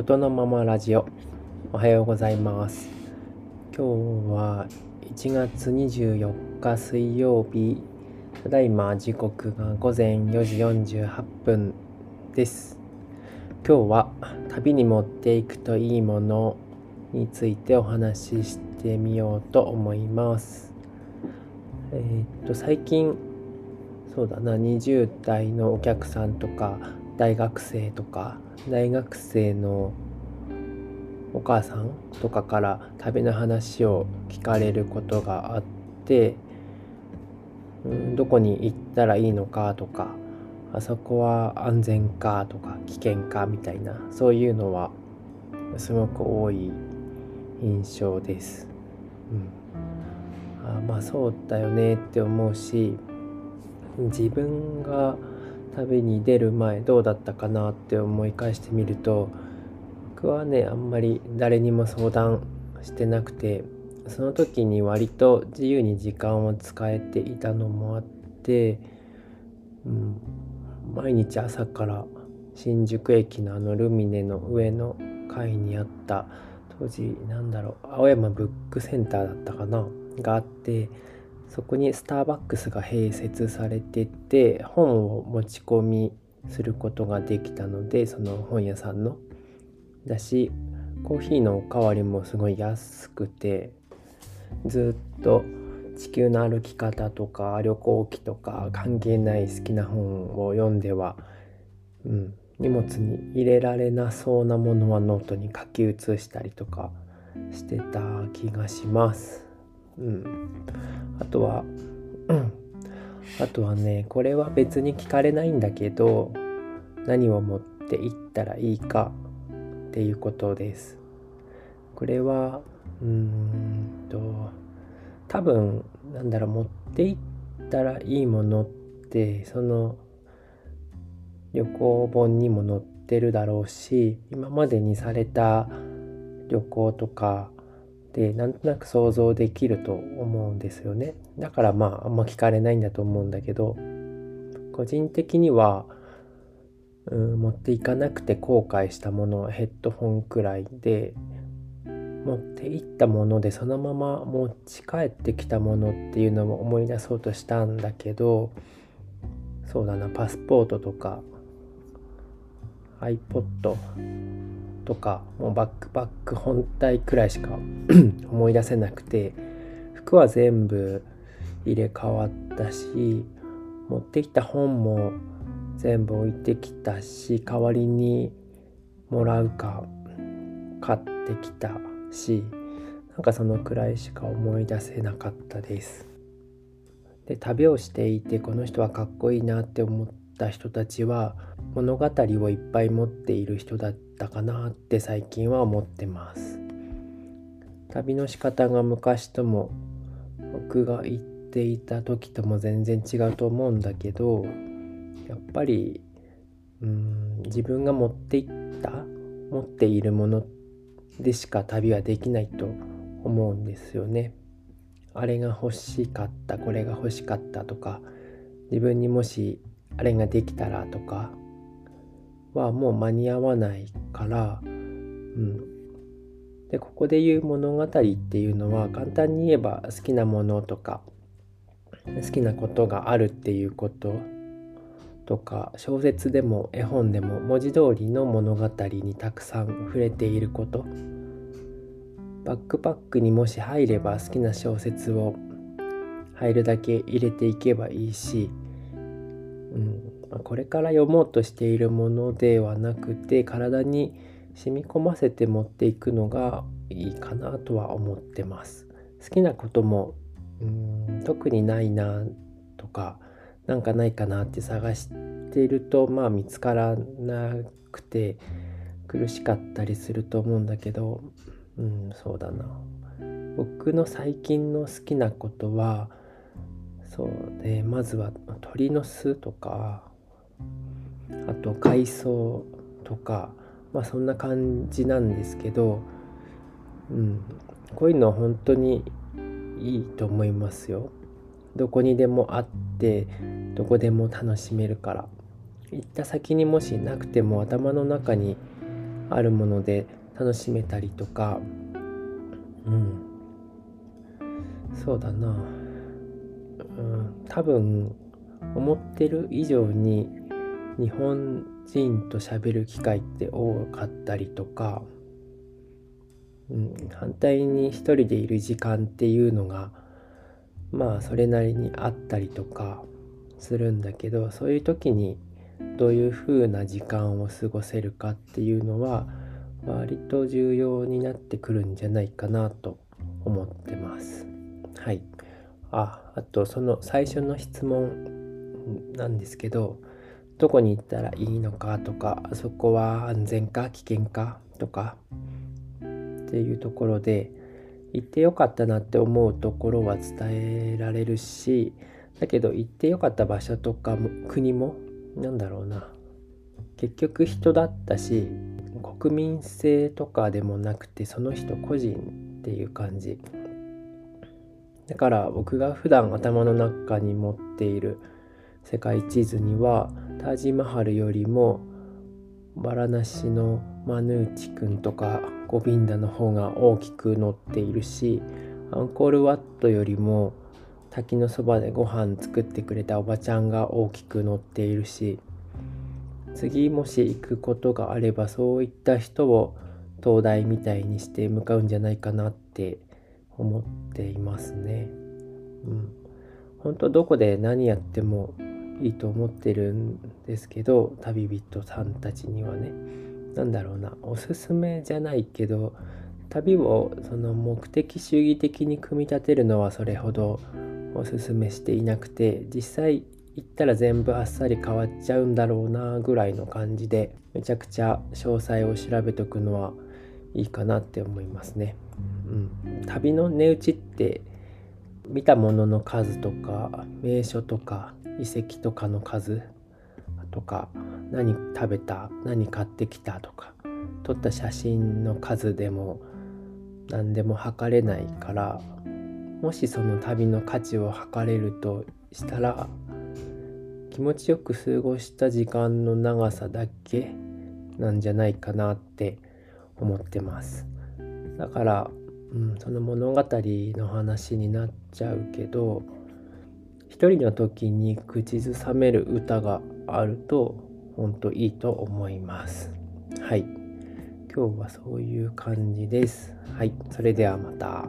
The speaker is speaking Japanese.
ことのままラジオ。おはようございます。今日は1月24日水曜日。ただいま時刻が午前4時48分です。今日は旅に持っていくといいものについてお話ししてみようと思います。えー、っと最近そうだな20代のお客さんとか大学生とか大学生のお母さんとかから旅の話を聞かれることがあってうんどこに行ったらいいのかとかあそこは安全かとか危険かみたいなそういうのはすごく多い印象です。うん、あまあそうだよねって思うし自分が旅に出る前どうだったかなって思い返してみると僕はねあんまり誰にも相談してなくてその時に割と自由に時間を使えていたのもあって、うん、毎日朝から新宿駅のあのルミネの上の階にあった当時なんだろう青山ブックセンターだったかながあってそこにスターバックスが併設されてて本を持ち込みすることができたのでその本屋さんのだしコーヒーのおかわりもすごい安くてずっと地球の歩き方とか旅行記とか関係ない好きな本を読んでは、うん、荷物に入れられなそうなものはノートに書き写したりとかしてた気がします。うん、あとは、うん、あとはねこれは別に聞かれないんだけど何を持っていったらいいかっていうことです。これはうーんと多分なんだろう持っていったらいいものってその旅行本にも載ってるだろうし今までにされた旅行とかでなんとなく想像できると思うんですよね。だからまああんま聞かれないんだと思うんだけど個人的には、うん、持っていかなくて後悔したものヘッドホンくらいで持っていったものでそのまま持ち帰ってきたものっていうのも思い出そうとしたんだけどそうだなパスポートとか iPod とかもうバックパック本体くらいしか 思い出せなくて服は全部入れ替わったし持ってきた本も全部置いてきたし代わりにもらうか買ってきたしなんかそのくらいしか思い出せなかったです。で旅をしていてこの人はかっこいいなって思った人たちは物語をいっぱい持っている人だったかなって最近は思ってます旅の仕方が昔とも僕が行っていた時とも全然違うと思うんだけどやっぱりうん自分が持っていった持っているものでしか旅はできないと思うんですよね。あれが欲しかったこれが欲しかったとか自分にもしあれができたらとかはもう間に合わないから、うん、でここで言う物語っていうのは簡単に言えば好きなものとか好きなことがあるっていうこととか小説でも絵本でも文字通りの物語にたくさん触れていること。バックパックにもし入れば好きな小説を入るだけ入れていけばいいしうん、これから読もうとしているものではなくて体に染み込ませて持っていくのがいいかなとは思ってます。好きなこともうん特にないなとかなんかないかなって探しているとまあ見つからなくて苦しかったりすると思うんだけどうんそうだな僕の最近の好きなことはそうねまずは鳥の巣とかと海藻とかまあそんな感じなんですけど、うん、こういうのは本当にいいと思いますよ。どこにでもあってどこでも楽しめるから。行った先にもしなくても頭の中にあるもので楽しめたりとか。うん。そうだな。うん多分思ってる以上に日本人と喋る機会って多かったりとか、うん、反対に一人でいる時間っていうのがまあそれなりにあったりとかするんだけどそういう時にどういう風な時間を過ごせるかっていうのは割と重要になってくるんじゃないかなと思ってます。はい。あ、あとその最初の質問なんですけど、どこに行ったらいいのかとか、そこは安全か危険かとかっていうところで、行ってよかったなって思うところは伝えられるし、だけど行ってよかった場所とかも国もなんだろうな結局人だったし国民性とかでもなくてその人個人っていう感じ。だから僕が普段頭の中に持っている世界地図にはタージマハルよりもバラナシのマヌーチ君とかゴビンダの方が大きく載っているしアンコールワットよりも滝のそばでご飯作ってくれたおばちゃんが大きく載っているし次もし行くことがあればそういった人を東大みたいにして向かうんじゃないかなって思っていますね。うん。本当どこで何やってもいいと思ってるんですけど旅人さんたちにはね。何だろうな。おすすめじゃないけど旅をその目的主義的に組み立てるのはそれほどおすすめしていなくて実際行ったら全部あっさり変わっちゃうんだろうなぐらいの感じでめちゃくちゃ詳細を調べとくのはいいかなって思いますね。うん、旅の値打ちって見たものの数とか名所とか遺跡とかの数とか何食べた何買ってきたとか撮った写真の数でも何でも測れないからもしその旅の価値を測れるとしたら気持ちよく過ごした時間の長さだけなんじゃないかなって思ってます。だから、うん、その物語の話になっちゃうけど一人の時に口ずさめる歌があると本当いいと思います。はい。今日はそういう感じです。はい。それではまた。